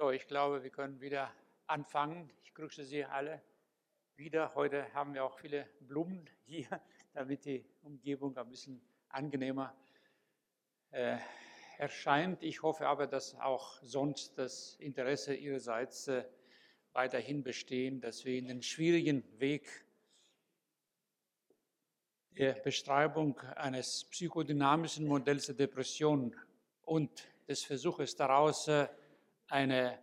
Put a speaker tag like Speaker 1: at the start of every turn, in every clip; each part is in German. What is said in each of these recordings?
Speaker 1: So, ich glaube, wir können wieder anfangen. Ich grüße Sie alle wieder. Heute haben wir auch viele Blumen hier, damit die Umgebung ein bisschen angenehmer äh, erscheint. Ich hoffe aber, dass auch sonst das Interesse Ihrerseits äh, weiterhin bestehen, dass wir in den schwierigen Weg der Beschreibung eines psychodynamischen Modells der Depression und des Versuches daraus, äh, eine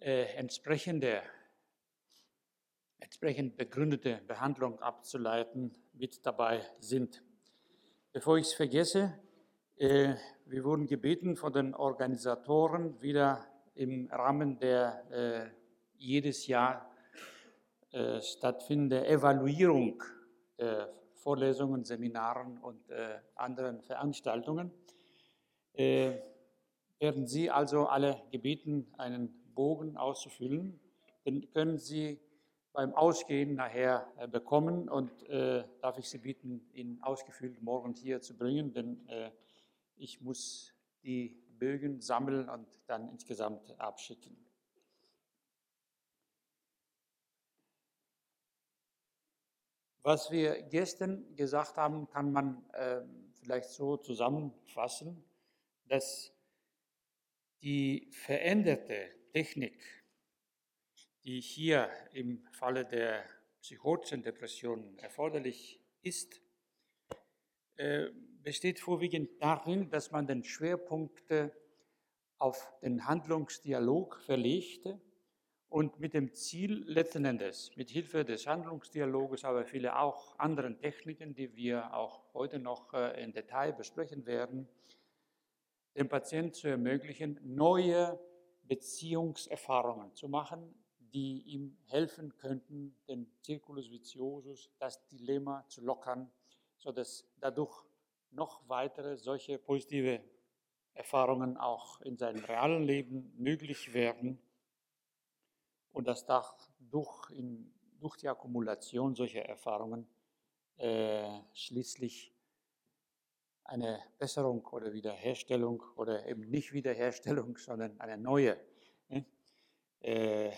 Speaker 1: äh, entsprechende, entsprechend begründete Behandlung abzuleiten, mit dabei sind. Bevor ich es vergesse, äh, wir wurden gebeten von den Organisatoren wieder im Rahmen der äh, jedes Jahr äh, stattfindenden Evaluierung der Vorlesungen, Seminaren und äh, anderen Veranstaltungen äh, werden Sie also alle gebeten, einen Bogen auszufüllen. Den können Sie beim Ausgehen nachher äh, bekommen und äh, darf ich Sie bitten, ihn ausgefüllt morgen hier zu bringen, denn äh, ich muss die Bögen sammeln und dann insgesamt abschicken. Was wir gestern gesagt haben, kann man äh, vielleicht so zusammenfassen, dass die veränderte Technik, die hier im Falle der psychotischen Depression erforderlich ist, äh, besteht vorwiegend darin, dass man den Schwerpunkt auf den Handlungsdialog verlegte und mit dem Ziel letzten Endes, mit Hilfe des Handlungsdialoges, aber viele auch anderen Techniken, die wir auch heute noch äh, in Detail besprechen werden, dem Patienten zu ermöglichen, neue Beziehungserfahrungen zu machen, die ihm helfen könnten, den Circulus viciosus, das Dilemma zu lockern, sodass dadurch noch weitere solche positive Erfahrungen auch in seinem realen Leben möglich werden und dass durch, in, durch die Akkumulation solcher Erfahrungen äh, schließlich eine Besserung oder Wiederherstellung oder eben nicht Wiederherstellung, sondern eine neue, ne? äh,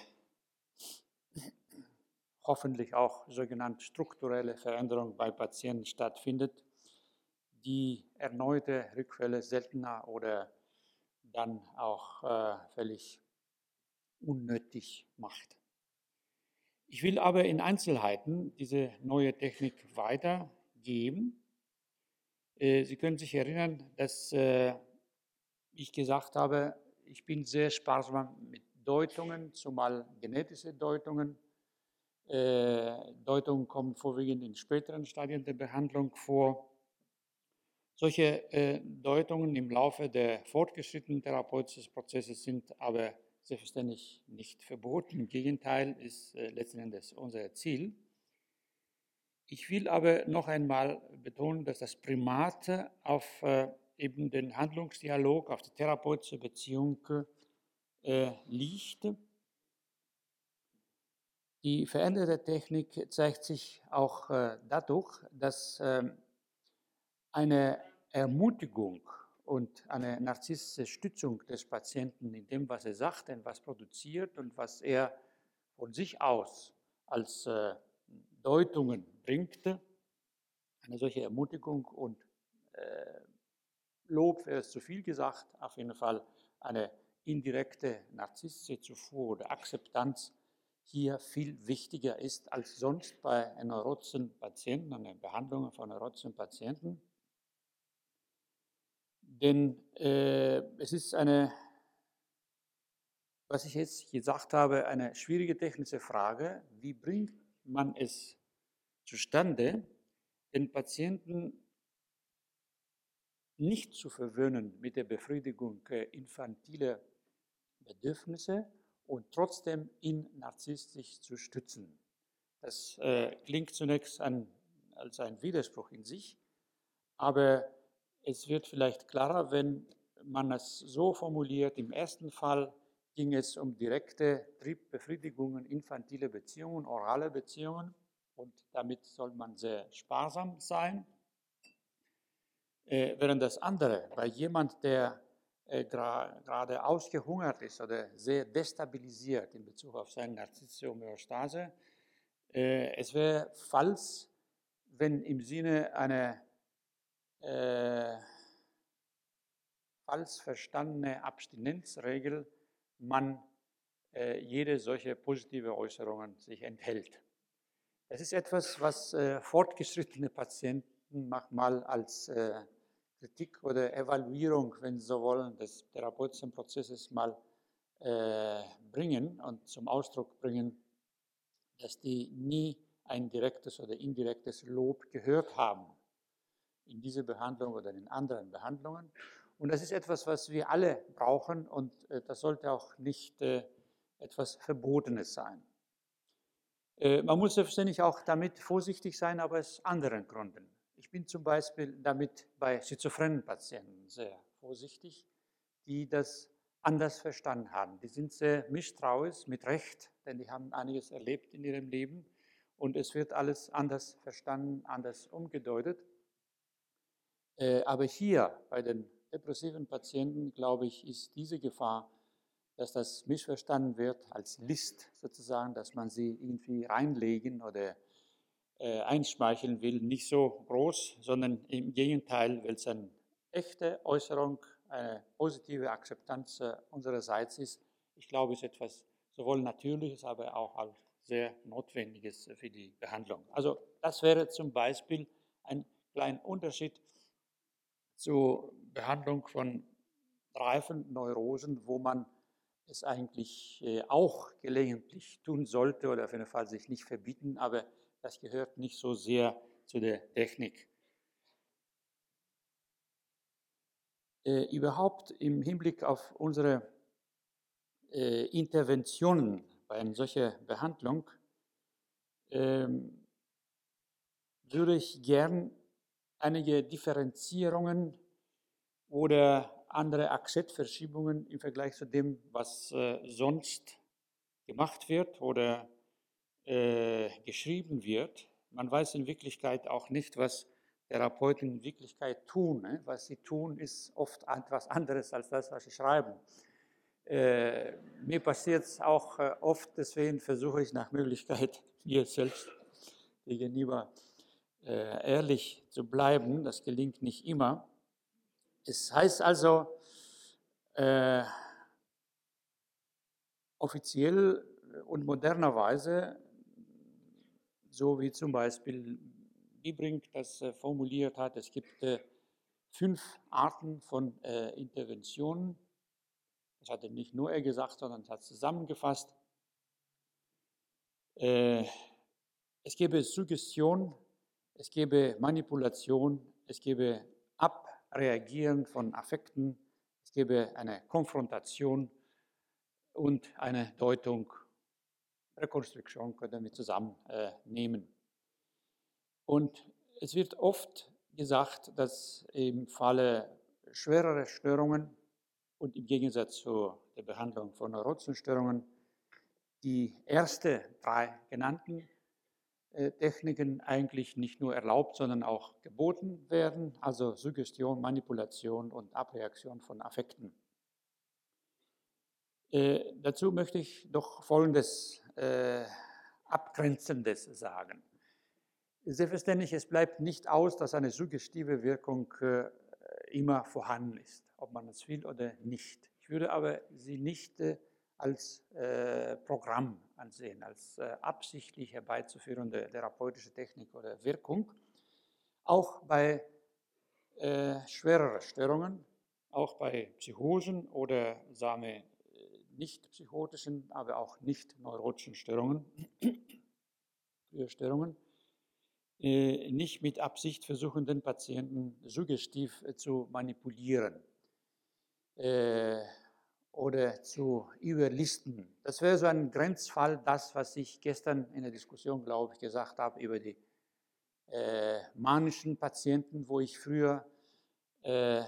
Speaker 1: hoffentlich auch sogenannte strukturelle Veränderung bei Patienten stattfindet, die erneute Rückfälle seltener oder dann auch äh, völlig unnötig macht. Ich will aber in Einzelheiten diese neue Technik weitergeben Sie können sich erinnern, dass äh, ich gesagt habe, ich bin sehr sparsam mit Deutungen, zumal genetische Deutungen. Äh, Deutungen kommen vorwiegend in späteren Stadien der Behandlung vor. Solche Deutungen im Laufe der fortgeschrittenen therapeutischen Prozesse sind aber selbstverständlich nicht verboten. Im Gegenteil ist letzten Endes unser Ziel. Ich will aber noch einmal betonen, dass das Primat auf äh, eben den Handlungsdialog, auf die therapeutische Beziehung äh, liegt. Die veränderte Technik zeigt sich auch äh, dadurch, dass ähm, eine Ermutigung und eine narzisstische Stützung des Patienten in dem, was er sagt und was produziert und was er von sich aus als Deutungen bringt. Eine solche Ermutigung und äh, Lob wäre es zu viel gesagt, auf jeden Fall eine indirekte narzisstische Zufuhr oder Akzeptanz hier viel wichtiger ist als sonst bei neurotischen Patienten, an den Behandlungen von neurotischen Patienten. Denn äh, es ist eine, was ich jetzt gesagt habe, eine schwierige technische Frage, wie bringt man es zustande, den Patienten nicht zu verwöhnen mit der Befriedigung infantiler Bedürfnisse und trotzdem ihn narzisstisch zu stützen. Das äh, klingt zunächst an, als ein Widerspruch in sich, aber es wird vielleicht klarer, wenn man es so formuliert. Im ersten Fall ging es um direkte Triebbefriedigungen, infantile Beziehungen, orale Beziehungen und damit soll man sehr sparsam sein. Äh, während das andere, bei jemand, der äh, gerade ausgehungert ist oder sehr destabilisiert in Bezug auf seine Narzissomyostase. Äh, es wäre falsch, wenn im Sinne einer äh, falsch verstandene Abstinenzregel man äh, jede solche positive Äußerungen sich enthält. Das ist etwas, was äh, fortgeschrittene Patienten manchmal als äh, Kritik oder Evaluierung, wenn Sie so wollen, des therapeutischen Prozesses mal äh, bringen und zum Ausdruck bringen, dass die nie ein direktes oder indirektes Lob gehört haben in dieser Behandlung oder in anderen Behandlungen. Und das ist etwas, was wir alle brauchen und äh, das sollte auch nicht äh, etwas Verbotenes sein. Äh, man muss selbstverständlich auch damit vorsichtig sein, aber aus anderen Gründen. Ich bin zum Beispiel damit bei schizophrenen Patienten sehr vorsichtig, die das anders verstanden haben. Die sind sehr misstrauisch, mit Recht, denn die haben einiges erlebt in ihrem Leben und es wird alles anders verstanden, anders umgedeutet. Äh, aber hier bei den depressiven Patienten, glaube ich, ist diese Gefahr, dass das missverstanden wird als List sozusagen, dass man sie irgendwie reinlegen oder äh, einschmeicheln will, nicht so groß, sondern im Gegenteil, weil es eine echte Äußerung, eine positive Akzeptanz äh, unsererseits ist. Ich glaube, es ist etwas sowohl Natürliches, aber auch sehr Notwendiges für die Behandlung. Also das wäre zum Beispiel ein kleiner Unterschied zur Behandlung von reifen Neurosen, wo man es eigentlich äh, auch gelegentlich tun sollte oder auf jeden Fall sich nicht verbieten, aber das gehört nicht so sehr zu der Technik. Äh, überhaupt im Hinblick auf unsere äh, Interventionen bei einer solchen Behandlung ähm, würde ich gern einige Differenzierungen oder andere Akzentverschiebungen im Vergleich zu dem, was äh, sonst gemacht wird oder äh, geschrieben wird. Man weiß in Wirklichkeit auch nicht, was Therapeuten in Wirklichkeit tun. Ne? Was sie tun, ist oft etwas anderes als das, was sie schreiben. Äh, mir passiert es auch äh, oft, deswegen versuche ich nach Möglichkeit, mir selbst gegenüber äh, ehrlich zu bleiben. Das gelingt nicht immer. Es heißt also, äh, offiziell und modernerweise, so wie zum Beispiel Biebrink das äh, formuliert hat, es gibt äh, fünf Arten von äh, Interventionen. Das hat er nicht nur er gesagt, sondern hat zusammengefasst. Äh, es gäbe Suggestion, es gäbe Manipulation, es gäbe Abreagieren von Affekten, es gäbe eine Konfrontation und eine Deutung, Rekonstruktion können wir zusammennehmen. Äh, und es wird oft gesagt, dass im Falle schwererer Störungen und im Gegensatz zu der Behandlung von neurotischen Störungen die erste drei genannten Techniken eigentlich nicht nur erlaubt, sondern auch geboten werden, also Suggestion, Manipulation und Abreaktion von Affekten. Äh, dazu möchte ich doch Folgendes äh, Abgrenzendes sagen. Selbstverständlich, es bleibt nicht aus, dass eine suggestive Wirkung äh, immer vorhanden ist, ob man es will oder nicht. Ich würde aber sie nicht äh, als äh, Programm ansehen, als äh, absichtlich herbeizuführende therapeutische Technik oder Wirkung. Auch bei äh, schwereren Störungen, auch bei Psychosen oder sagen wir, nicht psychotischen, aber auch nicht neurotischen Störungen, Störungen, äh, nicht mit Absicht versuchen, den Patienten suggestiv äh, zu manipulieren. Oder zu überlisten. Das wäre so ein Grenzfall, das, was ich gestern in der Diskussion, glaube ich, gesagt habe über die äh, manischen Patienten, wo ich früher äh,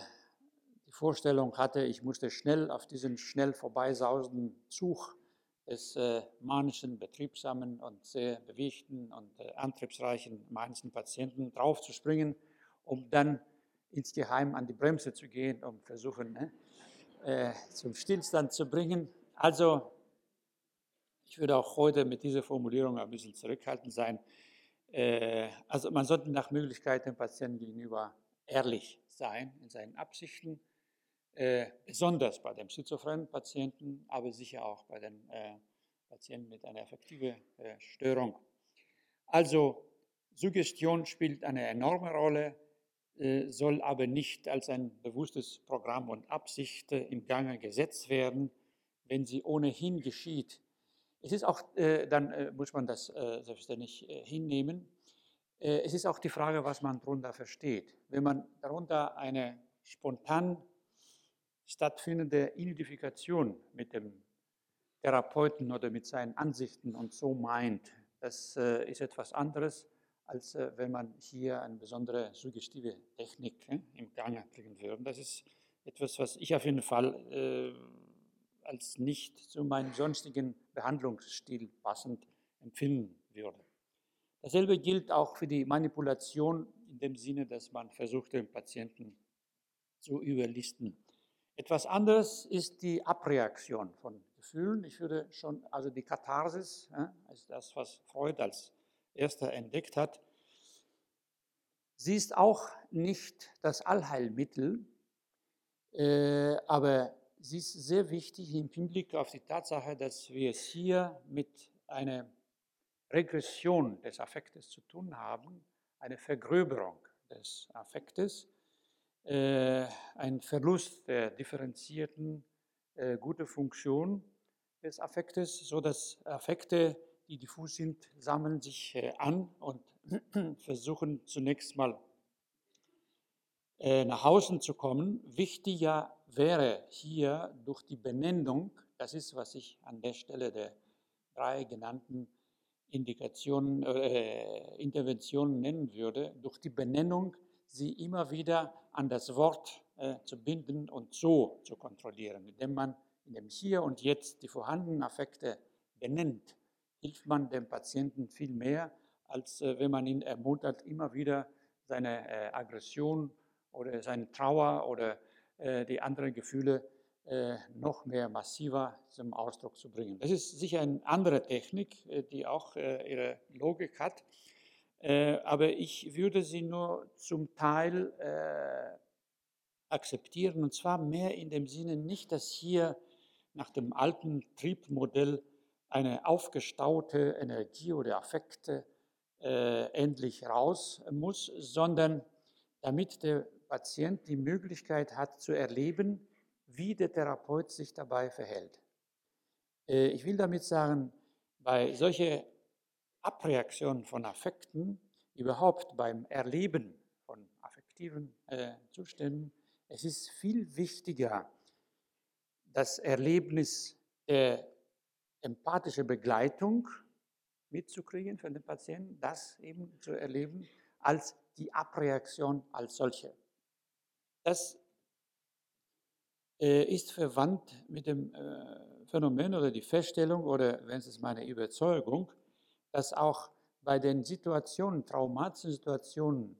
Speaker 1: die Vorstellung hatte, ich musste schnell auf diesen schnell vorbeisausenden Zug des äh, manischen, betriebsamen und sehr bewegten und äh, antriebsreichen manischen Patienten draufzuspringen, um dann insgeheim an die Bremse zu gehen, um versuchen, ne, äh, zum Stillstand zu bringen. Also, ich würde auch heute mit dieser Formulierung ein bisschen zurückhaltend sein. Äh, also, man sollte nach Möglichkeit dem Patienten gegenüber ehrlich sein in seinen Absichten, äh, besonders bei dem schizophrenen Patienten, aber sicher auch bei den äh, Patienten mit einer affektiven äh, Störung. Also, Suggestion spielt eine enorme Rolle soll aber nicht als ein bewusstes Programm und Absicht äh, im Gange gesetzt werden, wenn sie ohnehin geschieht. Es ist auch, äh, dann muss man das selbstverständlich hinnehmen. Es ist auch die Frage, was man darunter versteht. Wenn man darunter eine spontan stattfindende Identifikation mit dem Therapeuten oder mit seinen Ansichten und so meint, das ist etwas anderes als äh, wenn man hier eine besondere suggestive Technik äh, im Gange bringen würde. Das ist etwas, was ich auf jeden Fall äh, als nicht zu meinem sonstigen Behandlungsstil passend empfinden würde. Dasselbe gilt auch für die Manipulation in dem Sinne, dass man versucht, den Patienten zu überlisten. Etwas anderes ist die Abreaktion von Gefühlen. Ich würde schon, also die Katharsis, ja, ist das, was Freud als erster entdeckt hat. Sie ist auch nicht das Allheilmittel, äh, aber sie ist sehr wichtig im Hinblick auf die Tatsache, dass wir es hier mit einer Regression des Affektes zu tun haben, eine Vergröberung des Affektes, äh, ein Verlust der differenzierten, äh, guten Funktion des Affektes, sodass Affekte die diffus sind, sammeln sich äh, an und versuchen zunächst mal äh, nach außen zu kommen. Wichtiger wäre hier durch die Benennung, das ist, was ich an der Stelle der drei genannten Indikationen, äh, Interventionen nennen würde, durch die Benennung sie immer wieder an das Wort äh, zu binden und so zu kontrollieren, indem man in dem Hier und Jetzt die vorhandenen Affekte benennt hilft man dem Patienten viel mehr, als äh, wenn man ihn ermuntert, immer wieder seine äh, Aggression oder seine Trauer oder äh, die anderen Gefühle noch mehr massiver zum Ausdruck zu bringen. Das ist sicher eine andere Technik, die auch ihre Logik hat, aber ich würde sie nur zum Teil akzeptieren und zwar mehr in dem Sinne nicht, dass hier nach dem alten Triebmodell eine aufgestaute Energie oder Affekte äh, endlich raus muss, sondern damit der Patient die Möglichkeit hat zu erleben, wie der Therapeut sich dabei verhält. Äh, ich will damit sagen, bei solchen Abreaktionen von Affekten, überhaupt beim Erleben von affektiven äh, Zuständen, es ist viel wichtiger, das Erlebnis der empathische Begleitung mitzukriegen für den Patienten, das eben zu erleben, als die Abreaktion als solche. Das äh, ist verwandt mit dem äh, Phänomen oder die Feststellung oder, wenn es ist meine Überzeugung, dass auch bei den Situationen, traumatischen Situationen,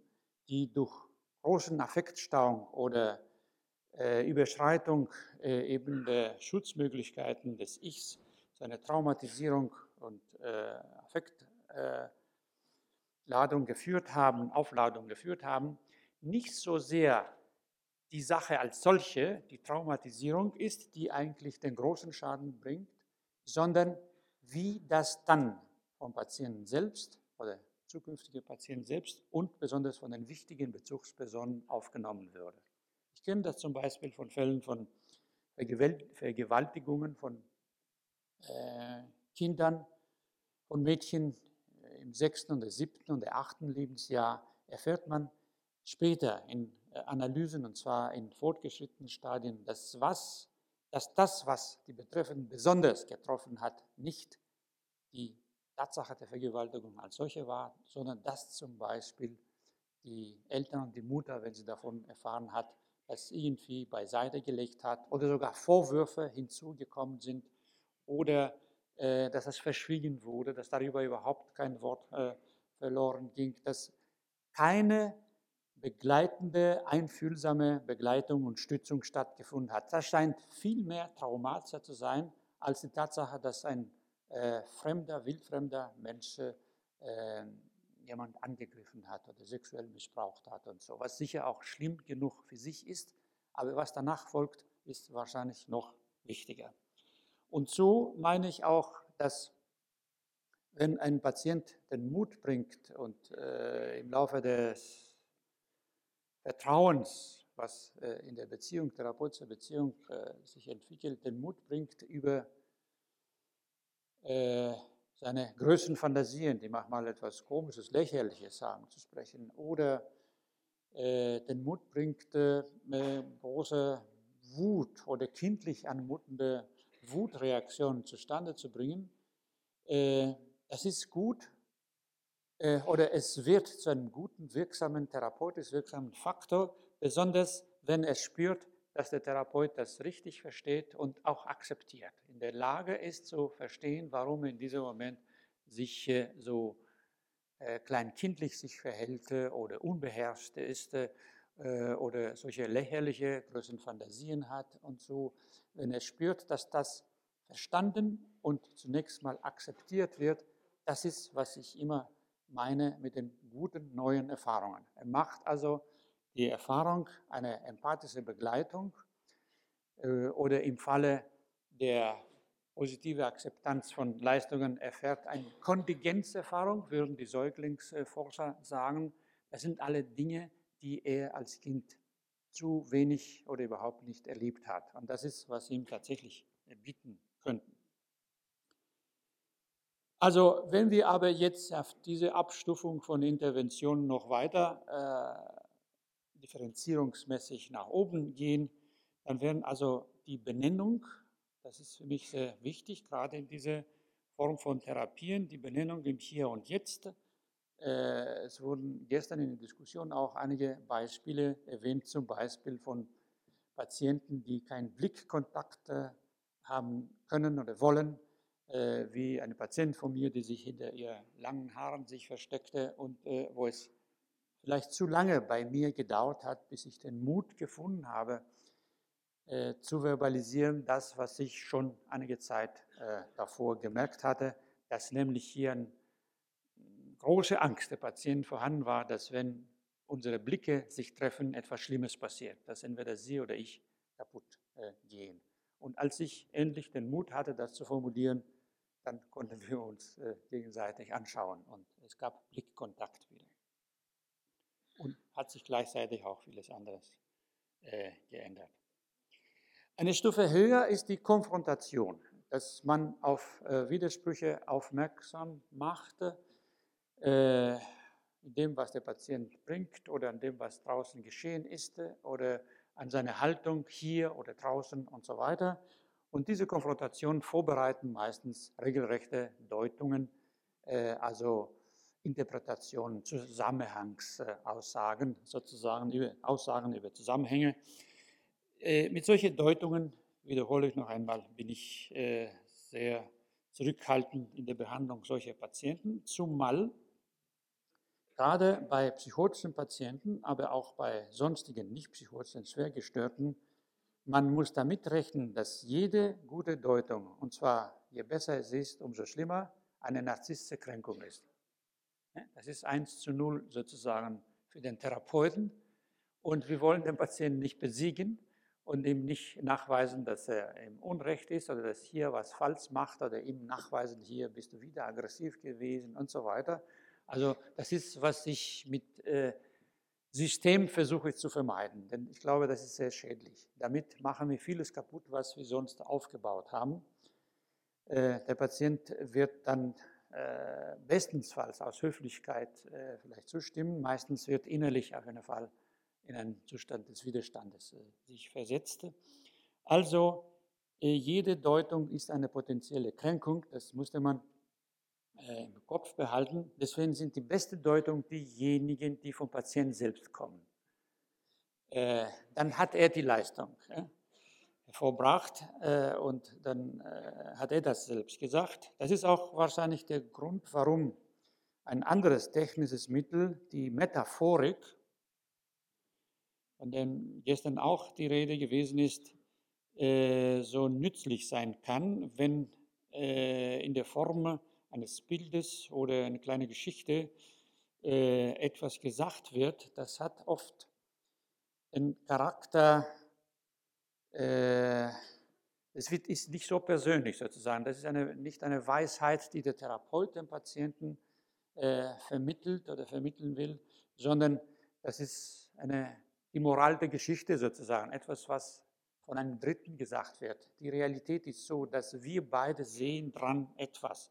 Speaker 1: die durch großen Affektstauung oder äh, Überschreitung äh, eben der Schutzmöglichkeiten des Ichs seine Traumatisierung und äh, Affektladung äh, geführt haben, Aufladung geführt haben, nicht so sehr die Sache als solche, die Traumatisierung ist, die eigentlich den großen Schaden bringt, sondern wie das dann vom Patienten selbst oder zukünftige Patienten selbst und besonders von den wichtigen Bezugspersonen aufgenommen würde. Ich kenne das zum Beispiel von Fällen von Vergewaltigungen von äh, Kindern und Mädchen äh, im sechsten und siebten und achten Lebensjahr erfährt man später in äh, Analysen und zwar in fortgeschrittenen Stadien, dass, was, dass das, was die Betreffenden besonders getroffen hat, nicht die Tatsache der Vergewaltigung als solche war, sondern dass zum Beispiel die Eltern und die Mutter, wenn sie davon erfahren hat, das irgendwie beiseite gelegt hat oder sogar Vorwürfe hinzugekommen sind, oder äh, dass es verschwiegen wurde, dass darüber überhaupt kein Wort äh, verloren ging, dass keine begleitende, einfühlsame Begleitung und Stützung stattgefunden hat. Das scheint viel mehr traumatischer zu sein als die Tatsache, dass ein äh, fremder, wildfremder Mensch äh, jemand angegriffen hat oder sexuell missbraucht hat und so, was sicher auch schlimm genug für sich ist, aber was danach folgt, ist wahrscheinlich noch wichtiger. Und so meine ich auch, dass wenn ein Patient den Mut bringt und äh, im Laufe des Vertrauens, was äh, in der Beziehung, therapeutischer Beziehung äh, sich entwickelt, den Mut bringt, über äh, seine größten Fantasien, die manchmal etwas Komisches, Lächerliches sagen, zu sprechen, oder äh, den Mut bringt, äh, große Wut oder kindlich anmutende Wutreaktionen zustande zu bringen, äh, das ist gut äh, oder es wird zu einem guten, wirksamen, therapeutisch wirksamen Faktor, besonders wenn es spürt, dass der Therapeut das richtig versteht und auch akzeptiert, in der Lage ist zu verstehen, warum er in diesem Moment sich äh, so äh, kleinkindlich sich verhält oder unbeherrscht ist oder solche lächerliche großen Fantasien hat und so. Wenn er spürt, dass das verstanden und zunächst mal akzeptiert wird, das ist, was ich immer meine mit den guten neuen Erfahrungen. Er macht also die Erfahrung einer empathischen Begleitung äh, oder im Falle der positive Akzeptanz von Leistungen erfährt eine Kontingenzerfahrung, würden die Säuglingsforscher sagen. Das sind alle Dinge, die er als Kind zu wenig oder überhaupt nicht erlebt hat. Und das ist, was ihm tatsächlich bieten könnten. Also wenn wir aber jetzt auf diese Abstufung von Interventionen noch weiter äh, differenzierungsmäßig nach oben gehen, dann werden also die Benennung, das ist für mich sehr wichtig, gerade in dieser Form von Therapien, die Benennung im Hier und Jetzt. Äh, es wurden gestern in der Diskussion auch einige Beispiele erwähnt, zum Beispiel von Patienten, die keinen Blickkontakt äh, haben können oder wollen äh, wie eine Patient von mir, die sich hinter ihr langen Haaren sich versteckte und wo es vielleicht zu lange bei mir gedauert hat, bis ich den Mut gefunden habe, zu verbalisieren, das, was ich schon einige Zeit davor gemerkt hatte, dass nämlich hier eine große Angst der Patienten vorhanden war, dass wenn unsere Blicke sich treffen, etwas Schlimmes passiert, dass entweder sie oder ich kaputt äh, gehen. Und als ich endlich den Mut hatte, das zu formulieren, dann konnten wir uns äh, gegenseitig anschauen und es gab Blickkontakt wieder. Und hat sich gleichzeitig auch vieles anderes äh, geändert. Eine Stufe höher ist die Konfrontation, dass man auf äh, Widersprüche aufmerksam macht, äh, in dem, was der Patient bringt oder an dem, was draußen geschehen ist oder an seine Haltung hier oder draußen und so weiter. Und diese Konfrontation vorbereiten meistens regelrechte Deutungen, äh, also Interpretationen, Zusammenhangsaussagen, sozusagen über, Aussagen über Zusammenhänge. Äh, mit solchen Deutungen, wiederhole ich noch einmal, bin ich äh, sehr zurückhaltend in der Behandlung solcher Patienten, zumal gerade bei psychotischen Patienten, aber auch bei sonstigen nicht psychotischen, schwergestörten man muss damit rechnen, dass jede gute Deutung, und zwar je besser es ist, umso schlimmer, eine narzisstische Kränkung ist. Das ist eins zu null sozusagen für den Therapeuten. Und wir wollen den Patienten nicht besiegen und ihm nicht nachweisen, dass er im Unrecht ist oder dass hier was falsch macht oder ihm nachweisen, hier bist du wieder aggressiv gewesen und so weiter. Also das ist, was ich mit äh, System versuche zu vermeiden, denn ich glaube, das ist sehr schädlich. Damit machen wir vieles kaputt, was wir sonst aufgebaut haben. Äh, der Patient wird dann äh, bestensfalls aus Höflichkeit äh, vielleicht zustimmen, meistens wird innerlich auf jeden Fall in einen Zustand des Widerstandes sich versetzt. Also jede Deutung ist eine potenzielle Kränkung, das musste man äh, im Kopf behalten. Deswegen sind die beste Deutung diejenigen, die vom Patienten selbst kommen. Äh, dann hat er die Leistung vorbracht äh, und dann hat er das selbst gesagt. Das ist auch wahrscheinlich der Grund, warum ein anderes technisches Mittel, die Metaphorik, von dem gestern auch die Rede gewesen ist, äh, so nützlich sein kann, wenn äh, in der Form eines Bildes oder eine kleine Geschichte äh, etwas gesagt wird, das hat oft den Charakter, äh, es wird, ist nicht so persönlich sozusagen. Das ist eine, nicht eine Weisheit, die der Therapeut dem Patienten äh, vermittelt oder vermitteln will, sondern das ist eine, die Moral der Geschichte sozusagen, etwas, was von einem Dritten gesagt wird. Die Realität ist so, dass wir beide sehen dran etwas.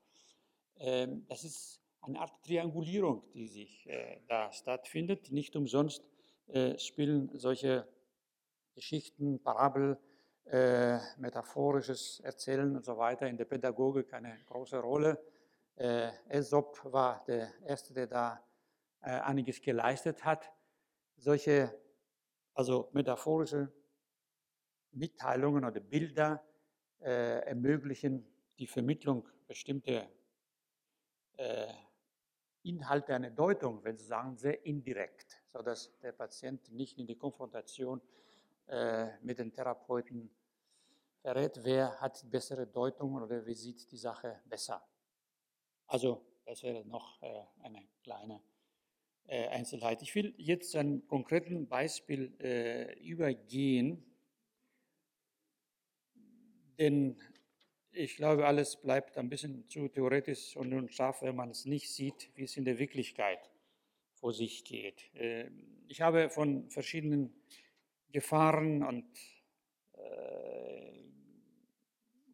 Speaker 1: Ähm, das ist eine Art Triangulierung, die sich äh, da stattfindet. Nicht umsonst äh, spielen solche Geschichten, Parabel, äh, metaphorisches Erzählen und so weiter in der Pädagogik eine große Rolle. Äh, Aesop war der Erste, der da äh, einiges geleistet hat. Solche, also metaphorische Mitteilungen oder Bilder äh, ermöglichen die Vermittlung bestimmter äh, Inhalte, eine Deutung, wenn Sie sagen, sehr indirekt, sodass der Patient nicht in die Konfrontation äh, mit den Therapeuten verrät, wer hat bessere Deutungen oder wer sieht die Sache besser. Also das wäre noch äh, eine kleine äh, Einzelheit. Ich will jetzt zu einem konkreten Beispiel äh, übergehen, denn ich glaube, alles bleibt ein bisschen zu theoretisch und unscharf, wenn man es nicht sieht, wie es in der Wirklichkeit vor sich geht. Ähm, ich habe von verschiedenen Gefahren und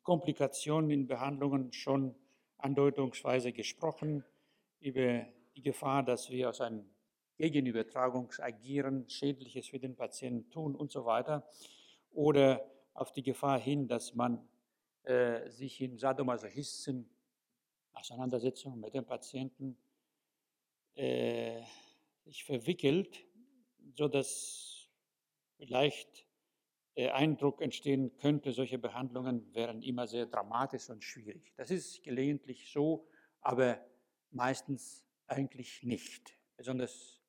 Speaker 1: Komplikationen in Behandlungen schon andeutungsweise gesprochen, über die Gefahr, dass wir aus einem Gegenübertragungsagieren Schädliches für den Patienten tun und so weiter, oder auf die Gefahr hin, dass man äh, sich in Sadomasochisten Auseinandersetzungen mit dem Patienten äh, sich verwickelt, sodass vielleicht der Eindruck entstehen könnte, solche Behandlungen wären immer sehr dramatisch und schwierig. Das ist gelegentlich so, aber meistens eigentlich nicht. Besonders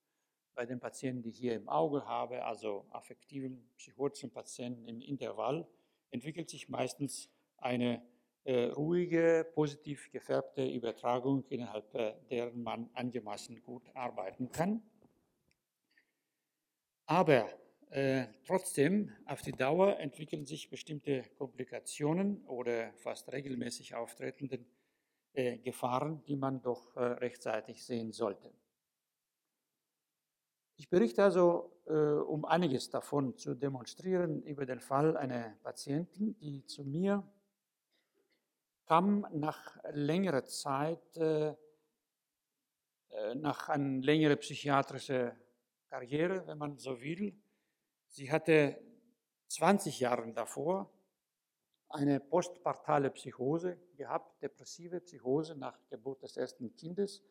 Speaker 1: bei den Patienten, die ich hier im Auge habe, also affektiven psychotischen Patienten im Intervall, entwickelt sich meistens eine äh, ruhige, positiv gefärbte Übertragung, innerhalb äh, deren man angemaßen gut arbeiten kann. Aber äh, trotzdem, auf die Dauer entwickeln sich bestimmte Komplikationen oder fast regelmäßig auftretende äh, Gefahren, die man doch äh, rechtzeitig sehen sollte. Ich berichte also, äh, um einiges davon zu demonstrieren, über den Fall einer Patientin, die zu mir kam nach längerer Zeit, äh, äh, nach einer längeren psychiatrischen Karriere, wenn man so will, Sie hatte 20 Jahre davor eine postpartale Psychose gehabt, depressive Psychose nach Geburt des ersten Kindes.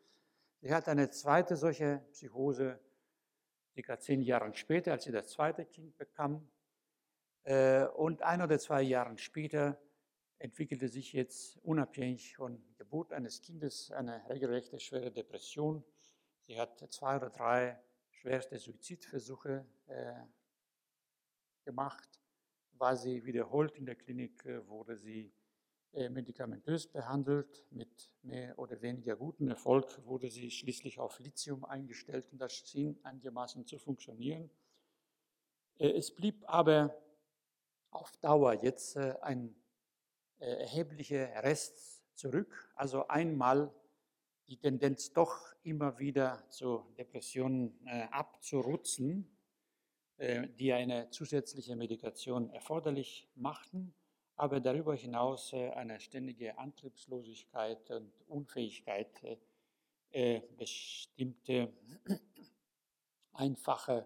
Speaker 1: Sie hat eine zweite solche Psychose circa zehn Jahre später, als sie das zweite Kind bekam. Äh, und ein oder zwei Jahre später entwickelte sich jetzt unabhängig von Geburt eines Kindes eine regelrechte schwere Depression. Sie hat zwei oder drei schwerste Suizidversuche äh, gemacht, war sie wiederholt in der Klinik, äh, wurde sie äh, medikamentös behandelt. Mit mehr oder weniger gutem Erfolg wurde sie schließlich auf Lithium eingestellt und das schien einigermaßen zu funktionieren. Äh, es blieb aber auf Dauer jetzt ein erheblicher Rest zurück. Also einmal die Tendenz doch immer wieder zu Depressionen abzurutzen äh, die eine zusätzliche Medikation erforderlich machten, aber darüber hinaus äh, eine ständige Antriebslosigkeit und Unfähigkeit, äh, bestimmte einfache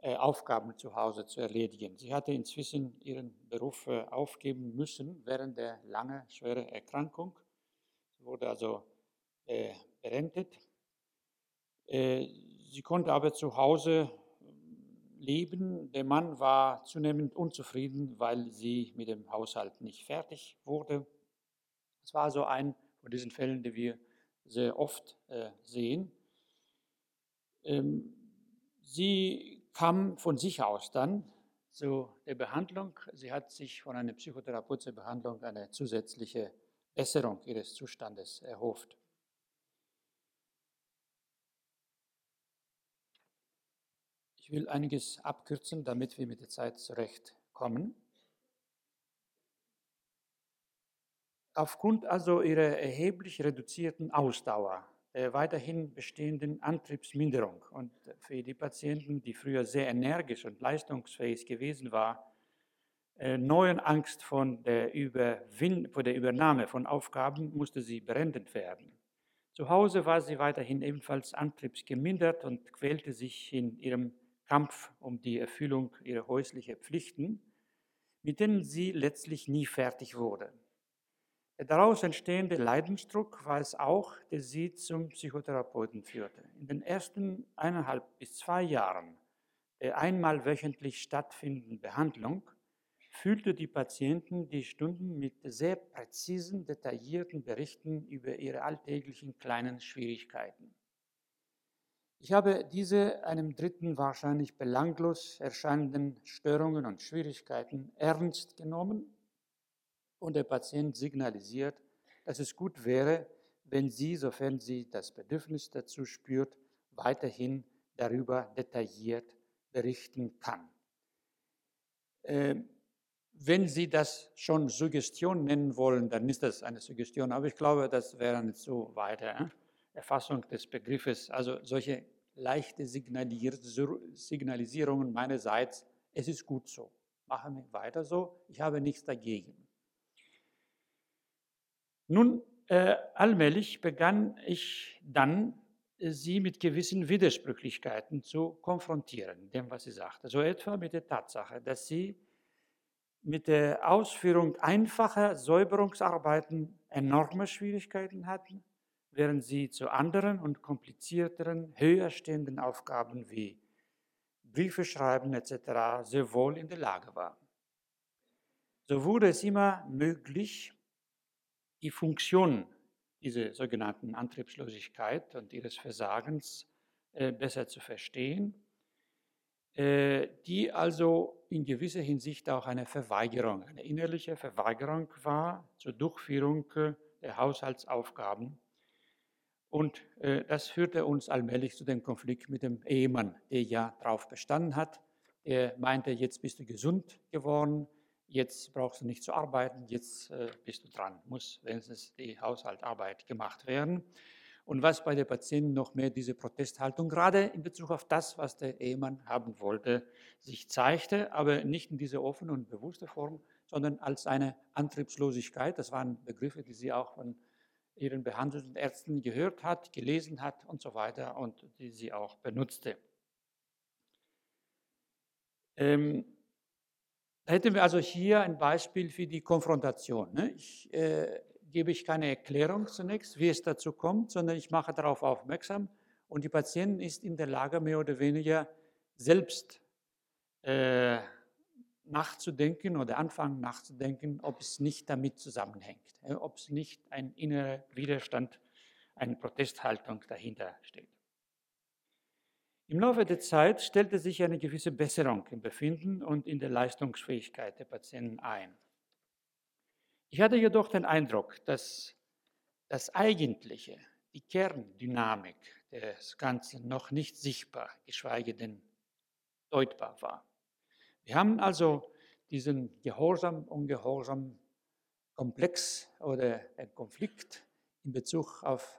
Speaker 1: Aufgaben zu Hause zu erledigen. Sie hatte inzwischen ihren Beruf aufgeben müssen während der langen, schweren Erkrankung. Sie wurde also berentet. Sie konnte aber zu Hause leben. Der Mann war zunehmend unzufrieden, weil sie mit dem Haushalt nicht fertig wurde. Es war so ein von diesen Fällen, die wir sehr oft äh, sehen. Ähm, sie kam von sich aus dann zu der Behandlung. Sie hat sich von einer psychotherapeutischen Behandlung eine zusätzliche Besserung ihres Zustandes erhofft. Ich will einiges abkürzen, damit wir mit der Zeit zurechtkommen. Aufgrund also ihrer erheblich reduzierten Ausdauer, weiterhin bestehenden Antriebsminderung und für die Patienten, die früher sehr energisch und leistungsfähig gewesen waren, äh, neuen Angst von der, Überwin vor der Übernahme von Aufgaben musste sie berendet werden. Zu Hause war sie weiterhin ebenfalls antriebsgemindert und quälte sich in ihrem Kampf um die Erfüllung ihrer häuslichen Pflichten, mit denen sie letztlich nie fertig wurde. Der daraus entstehende Leidensdruck war es auch, der sie zum Psychotherapeuten führte. In den ersten eineinhalb bis zwei Jahren der einmal wöchentlich stattfindenden Behandlung fühlte die Patienten die Stunden mit sehr präzisen, detaillierten Berichten über ihre alltäglichen kleinen Schwierigkeiten. Ich habe diese einem Dritten wahrscheinlich belanglos erscheinenden Störungen und Schwierigkeiten ernst genommen und der Patient signalisiert, dass es gut wäre, wenn sie, sofern sie das Bedürfnis dazu spürt, weiterhin darüber detailliert berichten kann. Ähm, wenn Sie das schon Suggestion nennen wollen, dann ist das eine Suggestion, aber ich glaube, das wäre nicht so weiter. Erfassung des Begriffes, also solche leichte Signalisierungen meinerseits, es ist gut so, machen wir weiter so, ich habe nichts dagegen. Nun, äh, allmählich begann ich dann, äh, sie mit gewissen Widersprüchlichkeiten zu konfrontieren, dem, was sie sagte. So etwa mit der Tatsache, dass sie mit der Ausführung einfacher Säuberungsarbeiten enorme Schwierigkeiten hatten, während sie zu anderen und komplizierteren, höher stehenden Aufgaben wie Briefe schreiben etc. sehr wohl in der Lage war. So wurde es immer möglich, die Funktion dieser sogenannten Antriebslosigkeit und ihres Versagens äh, besser zu verstehen, äh, die also in gewisser Hinsicht auch eine Verweigerung, eine innerliche Verweigerung war zur Durchführung äh, der Haushaltsaufgaben und äh, das führte uns allmählich zu dem Konflikt mit dem Ehemann, der ja darauf bestanden hat. Er meinte, jetzt bist du gesund geworden, jetzt brauchst du nicht zu arbeiten, jetzt äh, bist du dran, muss wenigstens die Haushaltarbeit gemacht werden. Und was bei der Patienten noch mehr diese Protesthaltung, gerade in Bezug auf das, was der Ehemann haben wollte, sich zeigte, aber nicht in dieser offenen und bewussten Form, sondern als eine Antriebslosigkeit. Das waren Begriffe, die sie auch von ihren behandelten Ärzten gehört hat, gelesen hat und so weiter und die sie auch benutzte. Ähm, hätten wir also hier ein Beispiel für die Konfrontation. Ne? Ich äh, gebe ich keine Erklärung zunächst, wie es dazu kommt, sondern ich mache darauf aufmerksam und die Patientin ist in der Lage, mehr oder weniger selbst äh, nachzudenken oder anfangen nachzudenken, ob es nicht damit zusammenhängt, ob es nicht ein innerer Widerstand, eine Protesthaltung dahinter steht. Im Laufe der Zeit stellte sich eine gewisse Besserung im Befinden und in der Leistungsfähigkeit der Patienten ein. Ich hatte jedoch den Eindruck, dass das Eigentliche, die Kerndynamik des Ganzen noch nicht sichtbar, geschweige denn deutbar war. Wir haben also diesen Gehorsam-Ungehorsam-Komplex oder Konflikt in Bezug auf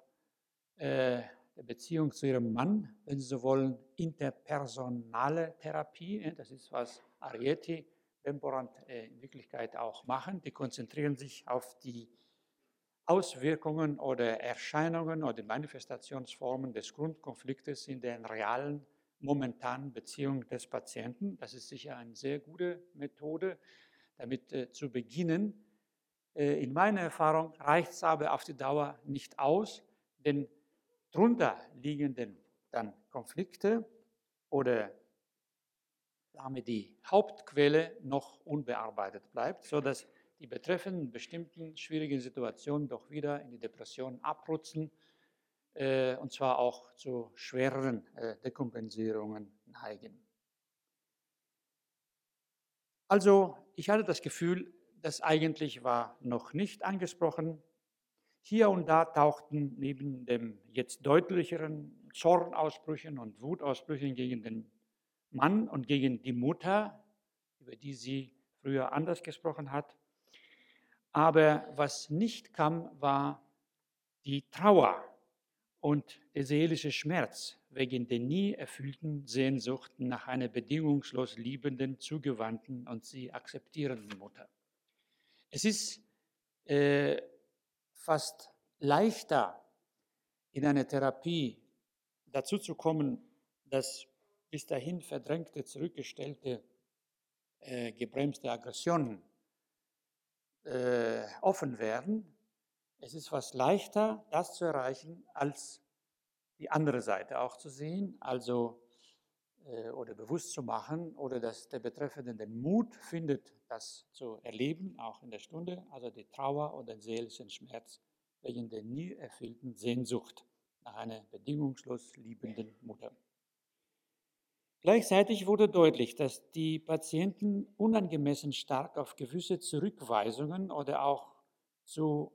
Speaker 1: äh, die Beziehung zu ihrem Mann, wenn Sie so wollen, interpersonale Therapie. Ne, das ist, was Arieti, Bemborand äh, in Wirklichkeit auch machen. Die konzentrieren sich auf die Auswirkungen oder Erscheinungen oder Manifestationsformen des Grundkonfliktes in den realen momentanen Beziehung des Patienten. Das ist sicher eine sehr gute Methode, damit äh, zu beginnen. Äh, in meiner Erfahrung reicht es aber auf die Dauer nicht aus, denn drunter liegenden dann Konflikte oder damit die Hauptquelle noch unbearbeitet bleibt, sodass die betreffenden bestimmten schwierigen Situationen doch wieder in die Depression abrutschen äh, und zwar auch zu schwereren äh, Dekompensierungen neigen. Also ich hatte das Gefühl, das eigentlich war noch nicht angesprochen. Hier und da tauchten neben dem jetzt deutlicheren Zornausbrüchen und Wutausbrüchen gegen den Mann und gegen die Mutter, über die sie früher anders gesprochen hat. Aber was nicht kam, war die Trauer und der seelische Schmerz wegen der nie erfüllten Sehnsucht nach einer bedingungslos liebenden, zugewandten und sie akzeptierenden Mutter. Es ist äh, fast leichter in einer Therapie dazu zu kommen, dass bis dahin verdrängte, zurückgestellte, äh, gebremste Aggressionen äh, offen werden. Es ist fast leichter, das zu erreichen, als die andere Seite auch zu sehen, also äh, oder bewusst zu machen, oder dass der Betreffende den Mut findet, das zu erleben, auch in der Stunde, also die Trauer und den seelischen Schmerz wegen der nie erfüllten Sehnsucht nach einer bedingungslos liebenden Mutter. Gleichzeitig wurde deutlich, dass die Patienten unangemessen stark auf gewisse Zurückweisungen oder auch zu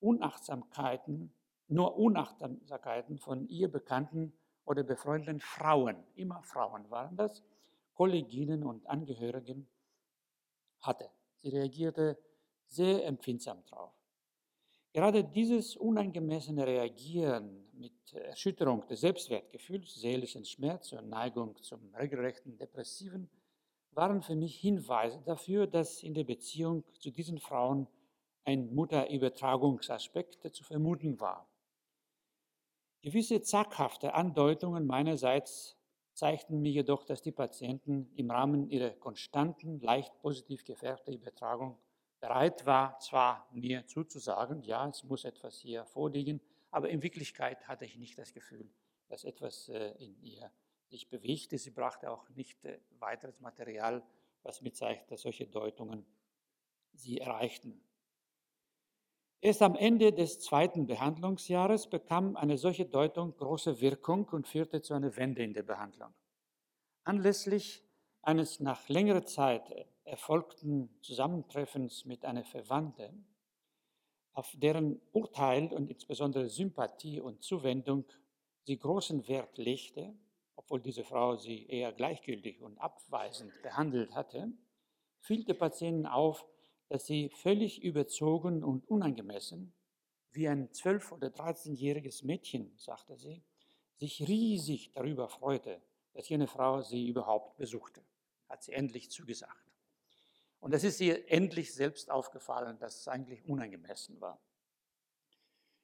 Speaker 1: Unachtsamkeiten, nur Unachtsamkeiten von ihr bekannten oder befreundeten Frauen, immer Frauen waren das, Kolleginnen und Angehörigen hatte. Sie reagierte sehr empfindsam drauf. Gerade dieses unangemessene Reagieren mit Erschütterung des Selbstwertgefühls, seelischen Schmerz und Neigung zum regelrechten Depressiven waren für mich Hinweise dafür, dass in der Beziehung zu diesen Frauen ein Mutterübertragungsaspekt zu vermuten war. Gewisse zaghafte Andeutungen meinerseits zeigten mir jedoch, dass die Patienten im Rahmen ihrer konstanten, leicht positiv gefärbten Übertragung bereit war, zwar mir zuzusagen, ja, es muss etwas hier vorliegen, aber in Wirklichkeit hatte ich nicht das Gefühl, dass etwas äh, in ihr sich bewegte. Sie brachte auch nicht äh, weiteres Material, was mir zeigt, dass solche Deutungen sie erreichten. Erst am Ende des zweiten Behandlungsjahres bekam eine solche Deutung große Wirkung und führte zu einer Wende in der Behandlung. Anlässlich eines nach längerer Zeit erfolgten Zusammentreffens mit einer Verwandten, auf deren Urteil und insbesondere Sympathie und Zuwendung sie großen Wert legte, obwohl diese Frau sie eher gleichgültig und abweisend behandelt hatte, fiel der Patienten auf, dass sie völlig überzogen und unangemessen, wie ein zwölf- oder dreizehnjähriges Mädchen, sagte sie, sich riesig darüber freute, dass jene Frau sie überhaupt besuchte. Hat sie endlich zugesagt. Und es ist ihr endlich selbst aufgefallen, dass es eigentlich unangemessen war.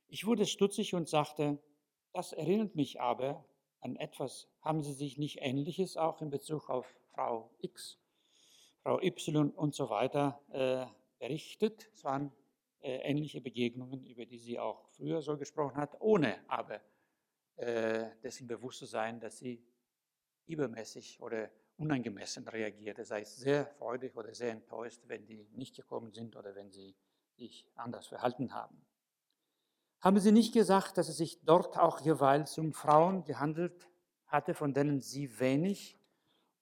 Speaker 1: Ich wurde stutzig und sagte, das erinnert mich aber an etwas. Haben Sie sich nicht Ähnliches auch in Bezug auf Frau X, Frau Y und so weiter äh, berichtet? Es waren äh, ähnliche Begegnungen, über die sie auch früher so gesprochen hat, ohne aber äh, dessen bewusst zu sein, dass sie übermäßig oder unangemessen reagierte, sei es sehr freudig oder sehr enttäuscht, wenn die nicht gekommen sind oder wenn sie sich anders verhalten haben. Haben Sie nicht gesagt, dass es sich dort auch jeweils um Frauen gehandelt hatte, von denen Sie wenig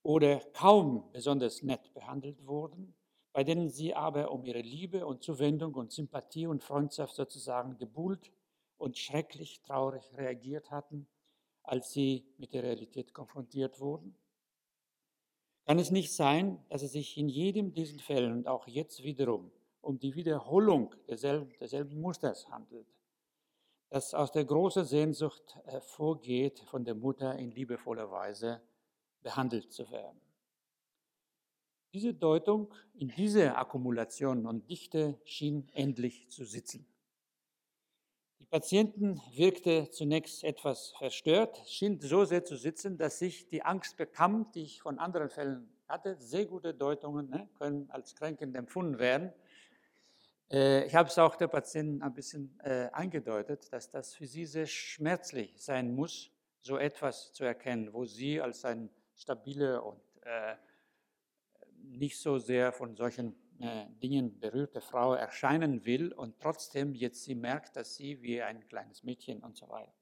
Speaker 1: oder kaum besonders nett behandelt wurden, bei denen Sie aber um ihre Liebe und Zuwendung und Sympathie und Freundschaft sozusagen gebuhlt und schrecklich traurig reagiert hatten, als sie mit der Realität konfrontiert wurden? Kann es nicht sein, dass es sich in jedem diesen Fällen und auch jetzt wiederum um die Wiederholung derselben, derselben Musters handelt, das aus der großen Sehnsucht hervorgeht, von der Mutter in liebevoller Weise behandelt zu werden? Diese Deutung in dieser Akkumulation und Dichte schien endlich zu sitzen. Die Patienten wirkte zunächst etwas verstört, schien so sehr zu sitzen, dass sich die Angst bekam, die ich von anderen Fällen hatte. Sehr gute Deutungen ne, können als kränkend empfunden werden. Äh, ich habe es auch der Patienten ein bisschen äh, eingedeutet, dass das für sie sehr schmerzlich sein muss, so etwas zu erkennen, wo sie als ein stabile und äh, nicht so sehr von solchen äh, Dingen berührte Frau erscheinen will und trotzdem jetzt sie merkt, dass sie wie ein kleines Mädchen und so weiter.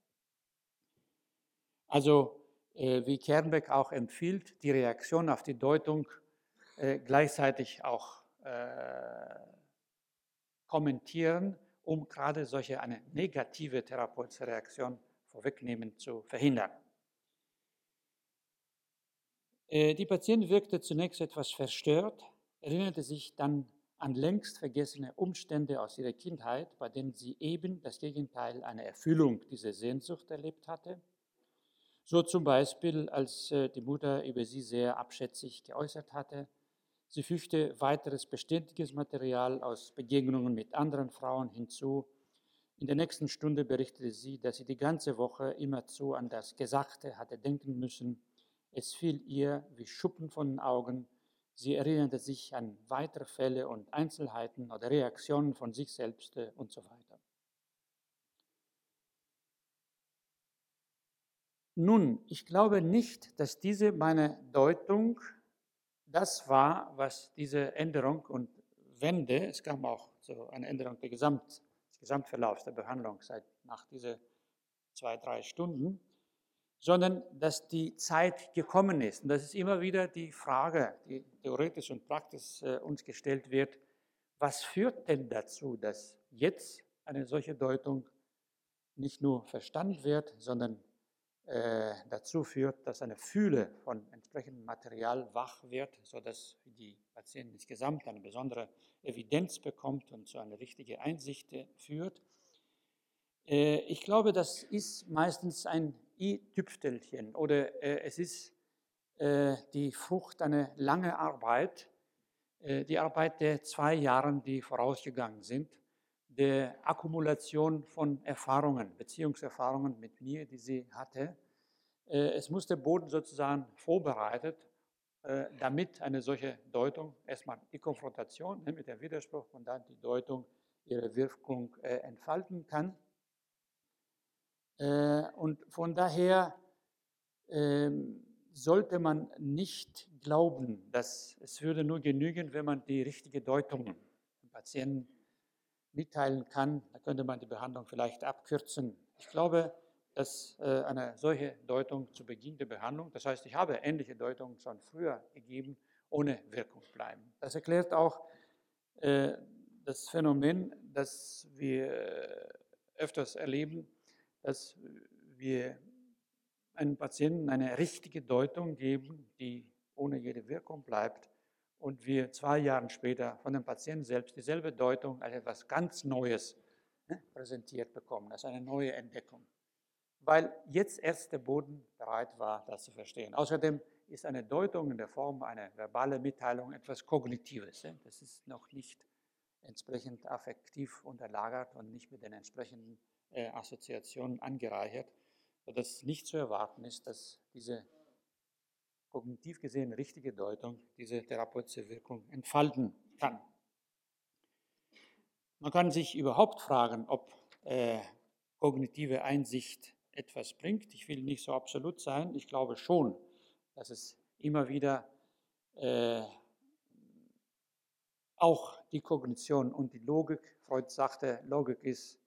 Speaker 1: Also äh, wie Kernbeck auch empfiehlt, die Reaktion auf die Deutung gleichzeitig auch kommentieren, um gerade solche eine negative therapeutische Reaktion vorwegnehmen zu verhindern. Äh, die Patientin wirkte zunächst etwas verstört, erinnerte sich dann an längst vergessene Umstände aus ihrer Kindheit, bei denen sie eben das Gegenteil einer Erfüllung dieser Sehnsucht erlebt hatte. So zum Beispiel, als äh, die Mutter über sie sehr abschätzig geäußert hatte. Sie fügte weiteres beständiges Material aus Begegnungen mit anderen Frauen hinzu. In der nächsten Stunde berichtete sie, dass sie die ganze Woche immerzu an das Gesagte hatte denken müssen. Es fiel ihr wie Schuppen von den Augen. Sie erinnerte sich an weitere Fälle und Einzelheiten oder Reaktionen von sich selbst äh, und so weiter. Nun, ich glaube nicht, dass diese meine Deutung das war, was diese Änderung und Wende, es kam auch so eine Änderung der Gesamt, des Gesamtverlaufs der Behandlung seit nach diese zwei, drei Stunden, sondern dass die Zeit gekommen ist. Und das ist immer wieder die Frage, die theoretisch und praktisch äh, uns gestellt wird, was führt denn dazu, dass jetzt eine solche Deutung nicht nur verstanden wird, sondern äh, dazu führt, dass eine Fühle von entsprechendem Material wach wird, sodass die Patientin insgesamt eine besondere Evidenz bekommt und zu einer richtigen Einsicht führt. Äh, ich glaube, das ist meistens ein i-Tüpfelchen oder äh, es ist die Frucht einer langen Arbeit, die Arbeit der zwei Jahren, die vorausgegangen sind der Akkumulation von Erfahrungen, Beziehungserfahrungen mit mir, die sie hatte. Äh, es muss der Boden sozusagen vorbereitet, äh, damit eine solche Deutung, erstmal die Konfrontation ne, mit dem Widerspruch und dann die Deutung ihre Wirkung äh, entfalten kann. Und von daher ähm, sollte man nicht glauben, dass es würde nur genügen, wenn man die richtige Deutung dem Patienten mitteilen kann, dann könnte man die Behandlung vielleicht abkürzen. Ich glaube, dass äh, eine solche Deutung zu Beginn der Behandlung, das heißt, ich habe ähnliche Deutungen schon früher gegeben, ohne Wirkung bleiben. Das erklärt auch äh, das Phänomen, das wir äh, öfters erleben, dass wir einem Patienten eine richtige Deutung geben, die ohne jede Wirkung bleibt und wir zwei Jahre später von dem Patienten selbst dieselbe Deutung als etwas ganz Neues ne, präsentiert bekommen, als eine neue Entdeckung. Weil jetzt erst der Boden bereit war, das zu verstehen. Außerdem ist eine Deutung in der Form einer verbalen Mitteilung etwas Kognitives. Das ist noch nicht entsprechend affektiv unterlagert und nicht mit den entsprechenden Assoziationen angereichert, sodass nicht zu erwarten ist, dass diese kognitiv gesehen richtige Deutung diese therapeutische Wirkung entfalten kann. Man kann sich überhaupt fragen, ob äh, kognitive Einsicht etwas bringt. Ich will nicht so absolut sein. Ich glaube schon, dass es immer wieder äh, auch die Kognition und die Logik, Freud sagte, Logik ist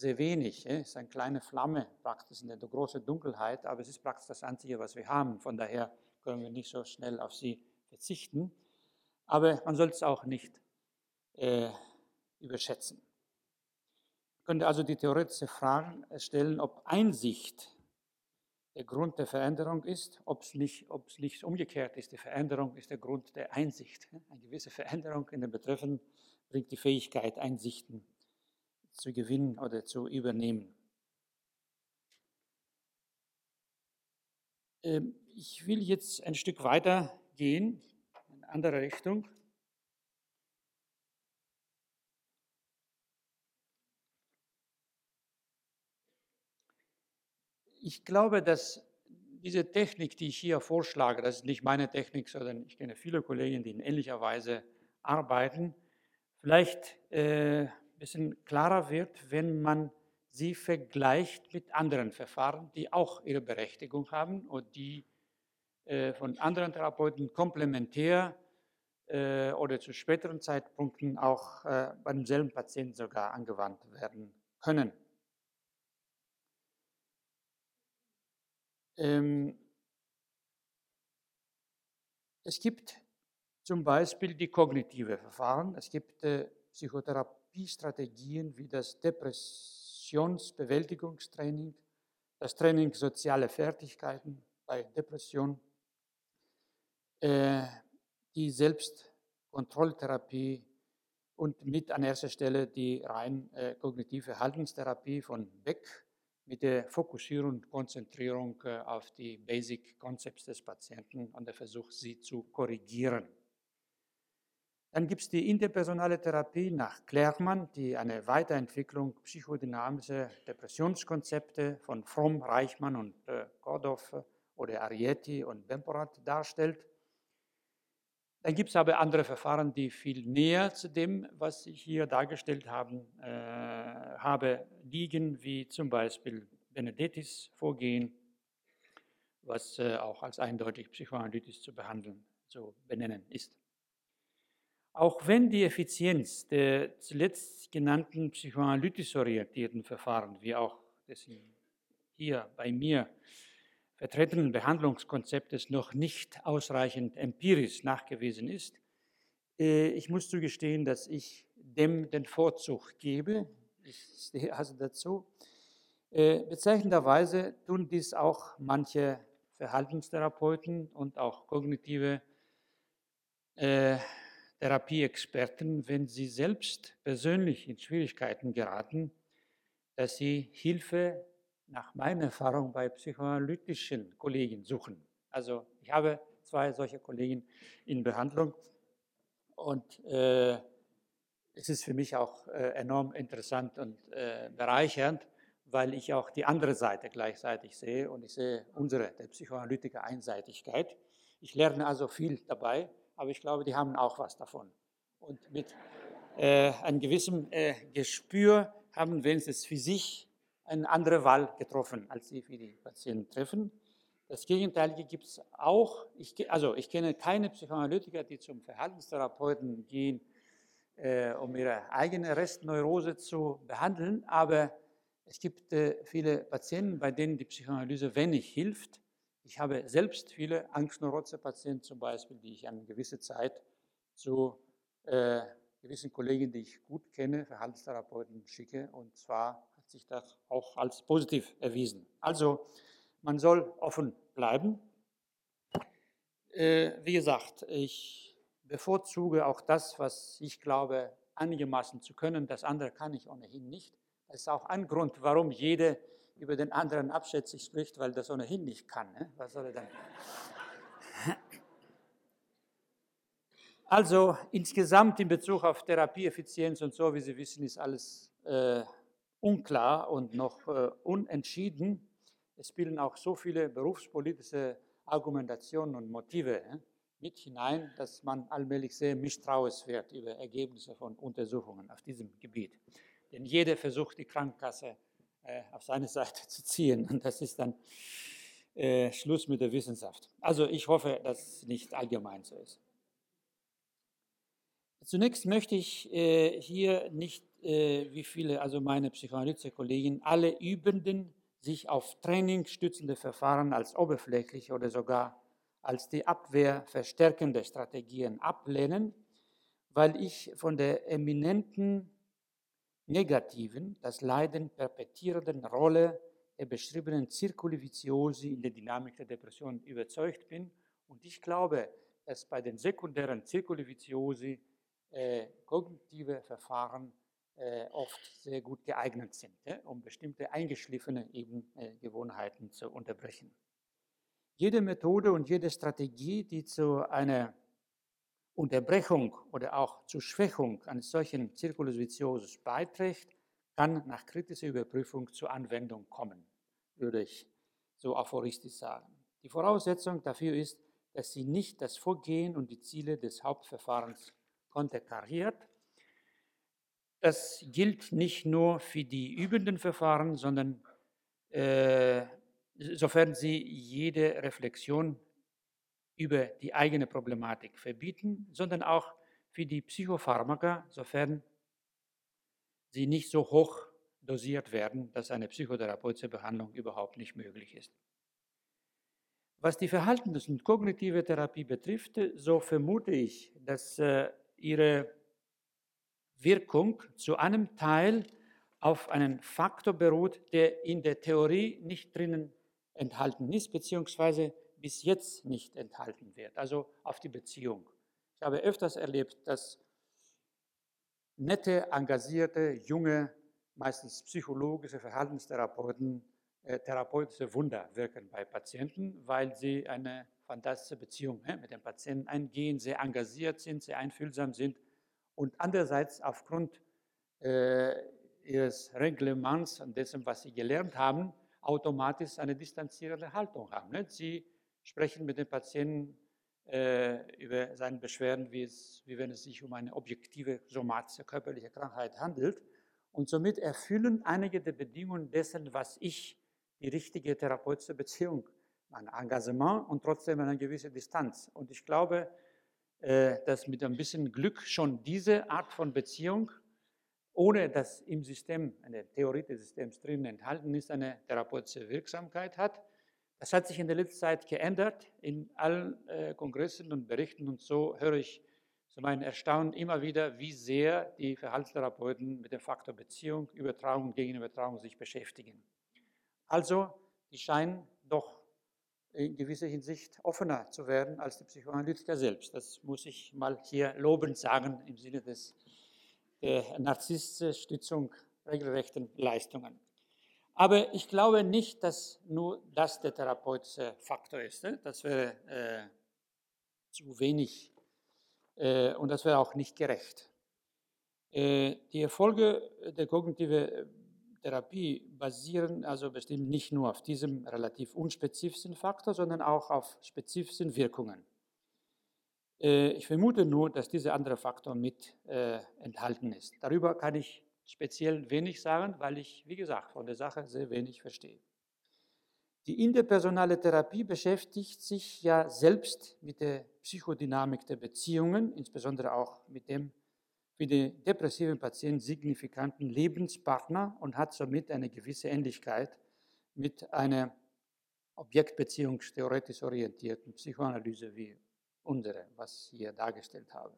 Speaker 1: sehr wenig, es ist eine kleine Flamme praktisch in der großen Dunkelheit, aber es ist praktisch das Einzige, was wir haben. Von daher können wir nicht so schnell auf sie verzichten. Aber man soll es auch nicht äh, überschätzen. Man könnte also die theoretische Frage stellen, ob Einsicht der Grund der Veränderung ist, ob es nicht, nicht umgekehrt ist. Die Veränderung ist der Grund der Einsicht. Eine gewisse Veränderung in den Betreffenden bringt die Fähigkeit, Einsichten zu gewinnen oder zu übernehmen. Ähm, ich will jetzt ein Stück weiter gehen, in eine andere Richtung. Ich glaube, dass diese Technik, die ich hier vorschlage, das ist nicht meine Technik, sondern ich kenne viele Kollegen, die in ähnlicher Weise arbeiten, vielleicht äh, bisschen klarer wird, wenn man sie vergleicht mit anderen Verfahren, die auch ihre Berechtigung haben und die äh, von anderen Therapeuten komplementär äh, oder zu späteren Zeitpunkten auch äh, bei demselben Patienten sogar angewandt werden können. Ähm, es gibt zum Beispiel die kognitive Verfahren. Es gibt äh, Psychotherapiestrategien wie das Depressionsbewältigungstraining, das Training soziale Fertigkeiten bei Depression, äh, die Selbstkontrolltherapie und mit an erster Stelle die rein äh, kognitive Haltungstherapie von Beck mit der Fokussierung und Konzentrierung äh, auf die Basic Concepts des Patienten und der Versuch, sie zu korrigieren. Dann gibt es die interpersonale Therapie nach Klärmann, die eine Weiterentwicklung psychodynamischer Depressionskonzepte von Fromm, Reichmann und äh, Kordorf oder Arietti und Bemporat darstellt. Dann gibt es aber andere Verfahren, die viel näher zu dem, was ich hier dargestellt haben, äh, habe, liegen, wie zum Beispiel Benedettis Vorgehen, was äh, auch als eindeutig psychoanalytisch zu behandeln, zu benennen ist. Auch wenn die Effizienz der zuletzt genannten psychoanalytisch orientierten Verfahren, wie auch das hier bei mir vertretenen Behandlungskonzeptes noch nicht ausreichend empirisch nachgewiesen ist. Äh, ich muss zugestehen, dass ich dem den Vorzug gebe. Ich stehe also dazu. Äh, bezeichnenderweise tun dies auch manche Verhaltenstherapeuten und auch kognitive äh, Therapieexperten, wenn sie selbst persönlich in Schwierigkeiten geraten, dass sie Hilfe nach meiner Erfahrung bei psychoanalytischen Kollegen suchen. Also ich habe zwei solche Kollegen in Behandlung und äh, es ist für mich auch äh, enorm interessant und äh, bereichernd, weil ich auch die andere Seite gleichzeitig sehe und ich sehe unsere, der Psychoanalytiker, Einseitigkeit. Ich lerne also viel dabei, aber ich glaube, die haben auch was davon. Und mit äh, einem gewissen äh, Gespür haben wenigstens für sich eine andere Wahl getroffen, als sie für die Patienten treffen. Das Gegenteilige gibt es auch. Ich, also ich kenne keine Psychoanalytiker, die zum Verhaltenstherapeuten gehen, äh, um ihre eigene Restneurose zu behandeln, aber es gibt äh, viele Patienten, bei denen die Psychoanalyse wenig hilft. Ich habe selbst viele Angstneurose-Patienten zum Beispiel, die ich eine gewisse Zeit zu äh, gewissen Kollegen, die ich gut kenne, Verhaltenstherapeuten schicke, und zwar sich das auch als positiv erwiesen. Also man soll offen bleiben. Äh, wie gesagt, ich bevorzuge auch das, was ich glaube, einigermaßen zu können. Das andere kann ich ohnehin nicht. Das ist auch ein Grund, warum jeder über den anderen abschätzig spricht, weil das ohnehin nicht kann. Ne? Was soll er dann? Also insgesamt in Bezug auf Therapieeffizienz und so, wie Sie wissen, ist alles äh, unklar und noch äh, unentschieden. Es spielen auch so viele berufspolitische Argumentationen und Motive äh, mit hinein, dass man allmählich sehr misstrauisch wird über Ergebnisse von Untersuchungen auf diesem Gebiet. Denn jeder versucht, die Krankenkasse äh, auf seine Seite zu ziehen und das ist dann äh, Schluss mit der Wissenschaft. Also ich hoffe, dass es nicht allgemein so ist. Zunächst möchte ich äh, hier nicht äh, wie viele, also meine Psychoanalyse-Kollegen, alle Übenden sich auf Training stützende Verfahren als oberflächlich oder sogar als die Abwehr verstärkende Strategien ablehnen, weil ich von der eminenten negativen, das Leiden perpetuierenden Rolle der beschriebenen Circuli Viziosi in der Dynamik der Depression überzeugt bin. Und ich glaube, dass bei den sekundären Circuli Viziosi äh, kognitive Verfahren äh, oft sehr gut geeignet sind, um bestimmte eingeschliffene eben, äh, Gewohnheiten zu unterbrechen. Jede Methode und jede Strategie, die zu einer Unterbrechung oder auch zur Schwächung eines solchen Circulus viciosus beiträgt, kann nach kritischer Überprüfung zur Anwendung kommen, würde ich so aphoristisch sagen. Die Voraussetzung dafür ist, dass sie nicht das Vorgehen und die Ziele des Hauptverfahrens konterkariert, das gilt nicht nur für die übenden Verfahren, sondern äh, sofern sie jede Reflexion über die eigene Problematik verbieten, sondern auch für die Psychopharmaka, sofern sie nicht so hoch dosiert werden, dass eine psychotherapeutische Behandlung überhaupt nicht möglich ist. Was die Verhaltens- und kognitive Therapie betrifft, so vermute ich, dass äh, ihre Wirkung zu einem Teil auf einen Faktor beruht, der in der Theorie nicht drinnen enthalten ist, beziehungsweise bis jetzt nicht enthalten wird, also auf die Beziehung. Ich habe öfters erlebt, dass nette, engagierte, junge, meistens psychologische Verhaltenstherapeuten äh, therapeutische Wunder wirken bei Patienten, weil sie eine fantastische Beziehung äh, mit dem Patienten eingehen, sehr engagiert sind, sehr einfühlsam sind und andererseits aufgrund äh, ihres Reglements und dessen, was sie gelernt haben, automatisch eine distanzierende Haltung haben. Ne? Sie sprechen mit dem Patienten äh, über seine Beschwerden, wie, es, wie wenn es sich um eine objektive somatische körperliche Krankheit handelt. Und somit erfüllen einige der Bedingungen dessen, was ich die richtige therapeutische Beziehung, mein Engagement und trotzdem eine gewisse Distanz. Und ich glaube, äh, dass mit ein bisschen Glück schon diese Art von Beziehung, ohne dass im System, in der Theorie des Systems drin enthalten ist, eine therapeutische Wirksamkeit hat. Das hat sich in der letzten Zeit geändert in allen äh, Kongressen und Berichten und so höre ich zu meinem Erstaunen immer wieder, wie sehr die Verhaltenstherapeuten mit dem Faktor Beziehung, Übertragung und Gegenübertragung sich beschäftigen. Also, die scheinen doch in gewisser Hinsicht offener zu werden als die Psychoanalytiker selbst. Das muss ich mal hier lobend sagen im Sinne des der Narzissstützung regelrechten Leistungen. Aber ich glaube nicht, dass nur das der therapeutische Faktor ist. Ne? Das wäre äh, zu wenig äh, und das wäre auch nicht gerecht. Äh, die Erfolge der kognitiven Therapie basieren also bestimmt nicht nur auf diesem relativ unspezifischen Faktor, sondern auch auf spezifischen Wirkungen. Äh, ich vermute nur, dass dieser andere Faktor mit äh, enthalten ist. Darüber kann ich speziell wenig sagen, weil ich, wie gesagt, von der Sache sehr wenig verstehe. Die interpersonale Therapie beschäftigt sich ja selbst mit der Psychodynamik der Beziehungen, insbesondere auch mit dem für den depressiven Patienten signifikanten Lebenspartner und hat somit eine gewisse Ähnlichkeit mit einer objektbeziehungstheoretisch orientierten Psychoanalyse wie unsere, was ich hier dargestellt habe.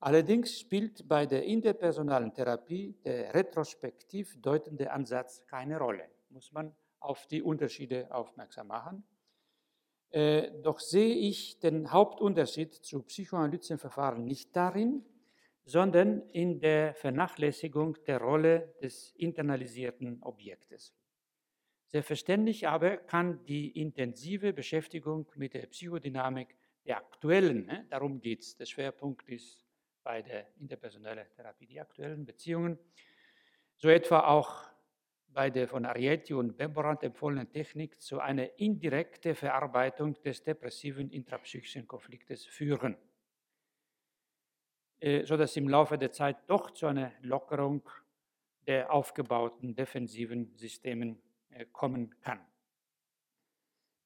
Speaker 1: Allerdings spielt bei der interpersonalen Therapie der retrospektiv deutende Ansatz keine Rolle, muss man auf die Unterschiede aufmerksam machen. Äh, doch sehe ich den Hauptunterschied zu psychoanalytischen Verfahren nicht darin, sondern in der Vernachlässigung der Rolle des internalisierten Objektes. Selbstverständlich aber kann die intensive Beschäftigung mit der Psychodynamik der aktuellen, ne, darum geht es, der Schwerpunkt ist bei der interpersonellen Therapie die aktuellen Beziehungen, so etwa auch bei der von Arietti und Bemborand empfohlenen Technik zu einer indirekten Verarbeitung des depressiven intrapsychischen Konfliktes führen. Äh, sodass im Laufe der Zeit doch zu einer Lockerung der aufgebauten defensiven Systemen äh, kommen kann.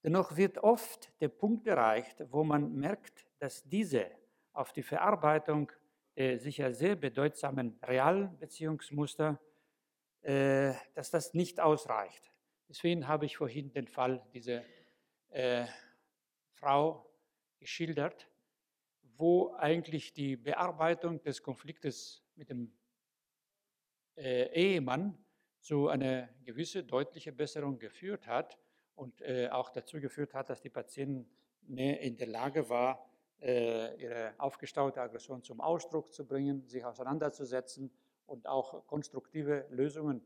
Speaker 1: Dennoch wird oft der Punkt erreicht, wo man merkt, dass diese auf die Verarbeitung der sicher sehr bedeutsamen realen Beziehungsmuster, äh, dass das nicht ausreicht. Deswegen habe ich vorhin den Fall dieser äh, Frau geschildert, wo eigentlich die Bearbeitung des Konfliktes mit dem äh, Ehemann zu einer gewissen deutlichen Besserung geführt hat und äh, auch dazu geführt hat, dass die Patientin mehr in der Lage war, äh, ihre aufgestaute Aggression zum Ausdruck zu bringen, sich auseinanderzusetzen und auch konstruktive Lösungen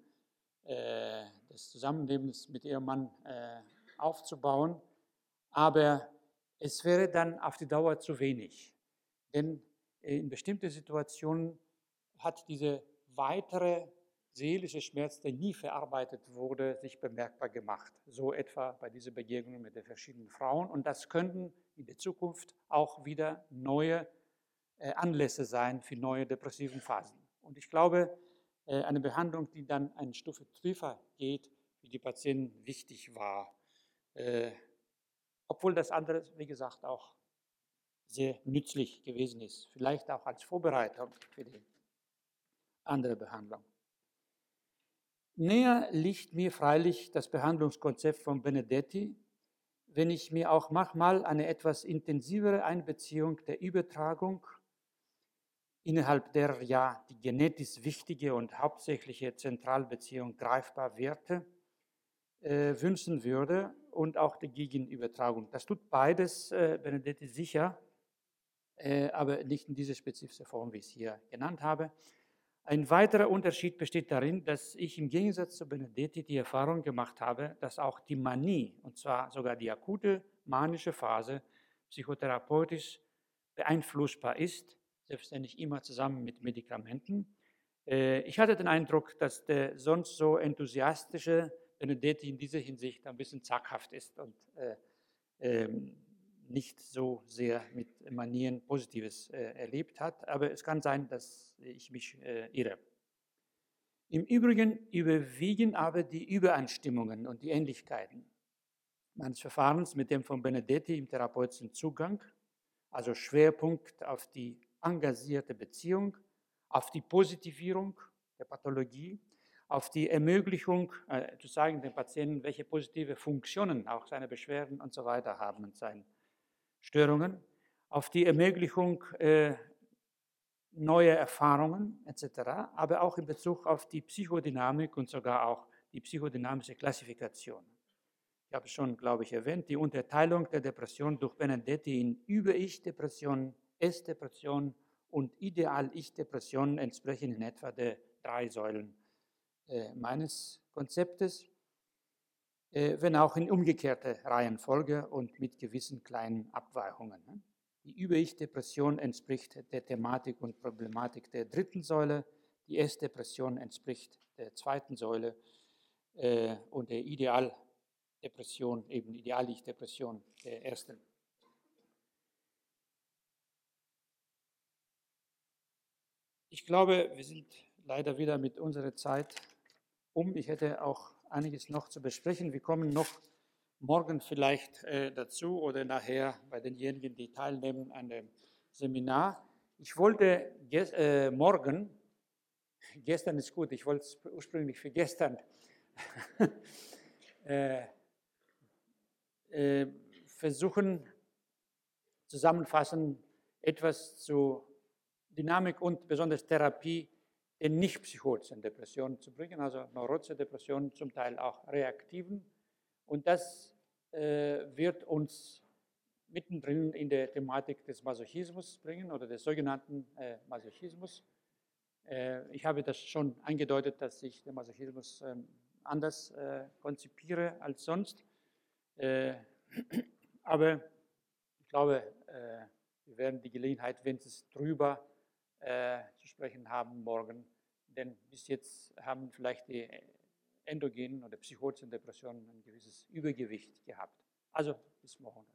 Speaker 1: äh, des Zusammenlebens mit ihrem Mann äh, aufzubauen. Aber es wäre dann auf die Dauer zu wenig. Denn in bestimmten Situationen hat diese weitere seelische Schmerz, der nie verarbeitet wurde, sich bemerkbar gemacht. So etwa bei dieser Begegnung mit den verschiedenen Frauen. Und das könnten in der Zukunft auch wieder neue äh, Anlässe sein für neue depressiven Phasen. Und ich glaube, äh, eine Behandlung, die dann eine Stufe tiefer geht, für die Patienten wichtig war. Äh, obwohl das andere, wie gesagt, auch sehr nützlich gewesen ist. Vielleicht auch als Vorbereitung für die andere Behandlung. Näher liegt mir freilich das Behandlungskonzept von Benedetti, wenn ich mir auch manchmal eine etwas intensivere Einbeziehung der Übertragung innerhalb der ja die genetisch wichtige und hauptsächliche Zentralbeziehung greifbar Werte äh, wünschen würde und auch die Gegenübertragung. Das tut beides äh, Benedetti sicher, äh, aber nicht in dieser spezifischen Form, wie ich es hier genannt habe. Ein weiterer Unterschied besteht darin, dass ich im Gegensatz zu Benedetti die Erfahrung gemacht habe, dass auch die Manie, und zwar sogar die akute manische Phase, psychotherapeutisch beeinflussbar ist, selbstverständlich immer zusammen mit Medikamenten. Äh, ich hatte den Eindruck, dass der sonst so enthusiastische Benedetti in dieser Hinsicht ein bisschen zaghaft ist und äh, ähm, nicht so sehr mit Manieren Positives äh, erlebt hat. Aber es kann sein, dass ich mich äh, irre. Im Übrigen überwiegen aber die Übereinstimmungen und die Ähnlichkeiten meines Verfahrens mit dem von Benedetti im therapeutischen Zugang, also Schwerpunkt auf die engagierte Beziehung, auf die Positivierung der Pathologie auf die Ermöglichung äh, zu sagen dem Patienten, welche positive Funktionen auch seine Beschwerden und so weiter haben und seine Störungen, auf die Ermöglichung äh, neuer Erfahrungen etc., aber auch in Bezug auf die Psychodynamik und sogar auch die psychodynamische Klassifikation. Ich habe schon, glaube ich, erwähnt, die Unterteilung der Depression durch Benedetti in Über-Ich-Depression, S-Depression und Ideal-Ich-Depression entsprechen in etwa der drei Säulen äh, meines Konzeptes, wenn auch in umgekehrter Reihenfolge und mit gewissen kleinen Abweichungen. Ne? Die Über-Ich-Depression entspricht der Thematik und Problematik der dritten Säule, die S-Depression entspricht der zweiten Säule äh, und der Idealdepression, eben Ideal-Ich-Depression der ersten. Ich glaube, wir sind leider wieder mit unserer Zeit um. Ich hätte auch einiges noch zu besprechen. Wir kommen noch morgen vielleicht äh, dazu oder nachher bei denjenigen, die teilnehmen an dem Seminar. Ich wollte äh, morgen, gestern ist gut, ich wollte es ursprünglich für gestern äh, äh, versuchen, zusammenfassen, etwas zu Dynamik und besonders Therapie in nicht-psychotischen Depressionen zu bringen, also neurotische Depressionen, zum Teil auch reaktiven. Und das äh, wird uns mittendrin in der Thematik des Masochismus bringen oder des sogenannten äh, Masochismus. Äh, ich habe das schon angedeutet, dass ich den Masochismus ähm, anders äh, konzipiere als sonst. Äh, aber ich glaube, äh, wir werden die Gelegenheit, wenn es drüber äh, zu sprechen haben morgen. Denn bis jetzt haben vielleicht die endogenen oder psychotischen Depressionen ein gewisses Übergewicht gehabt. Also bis morgen.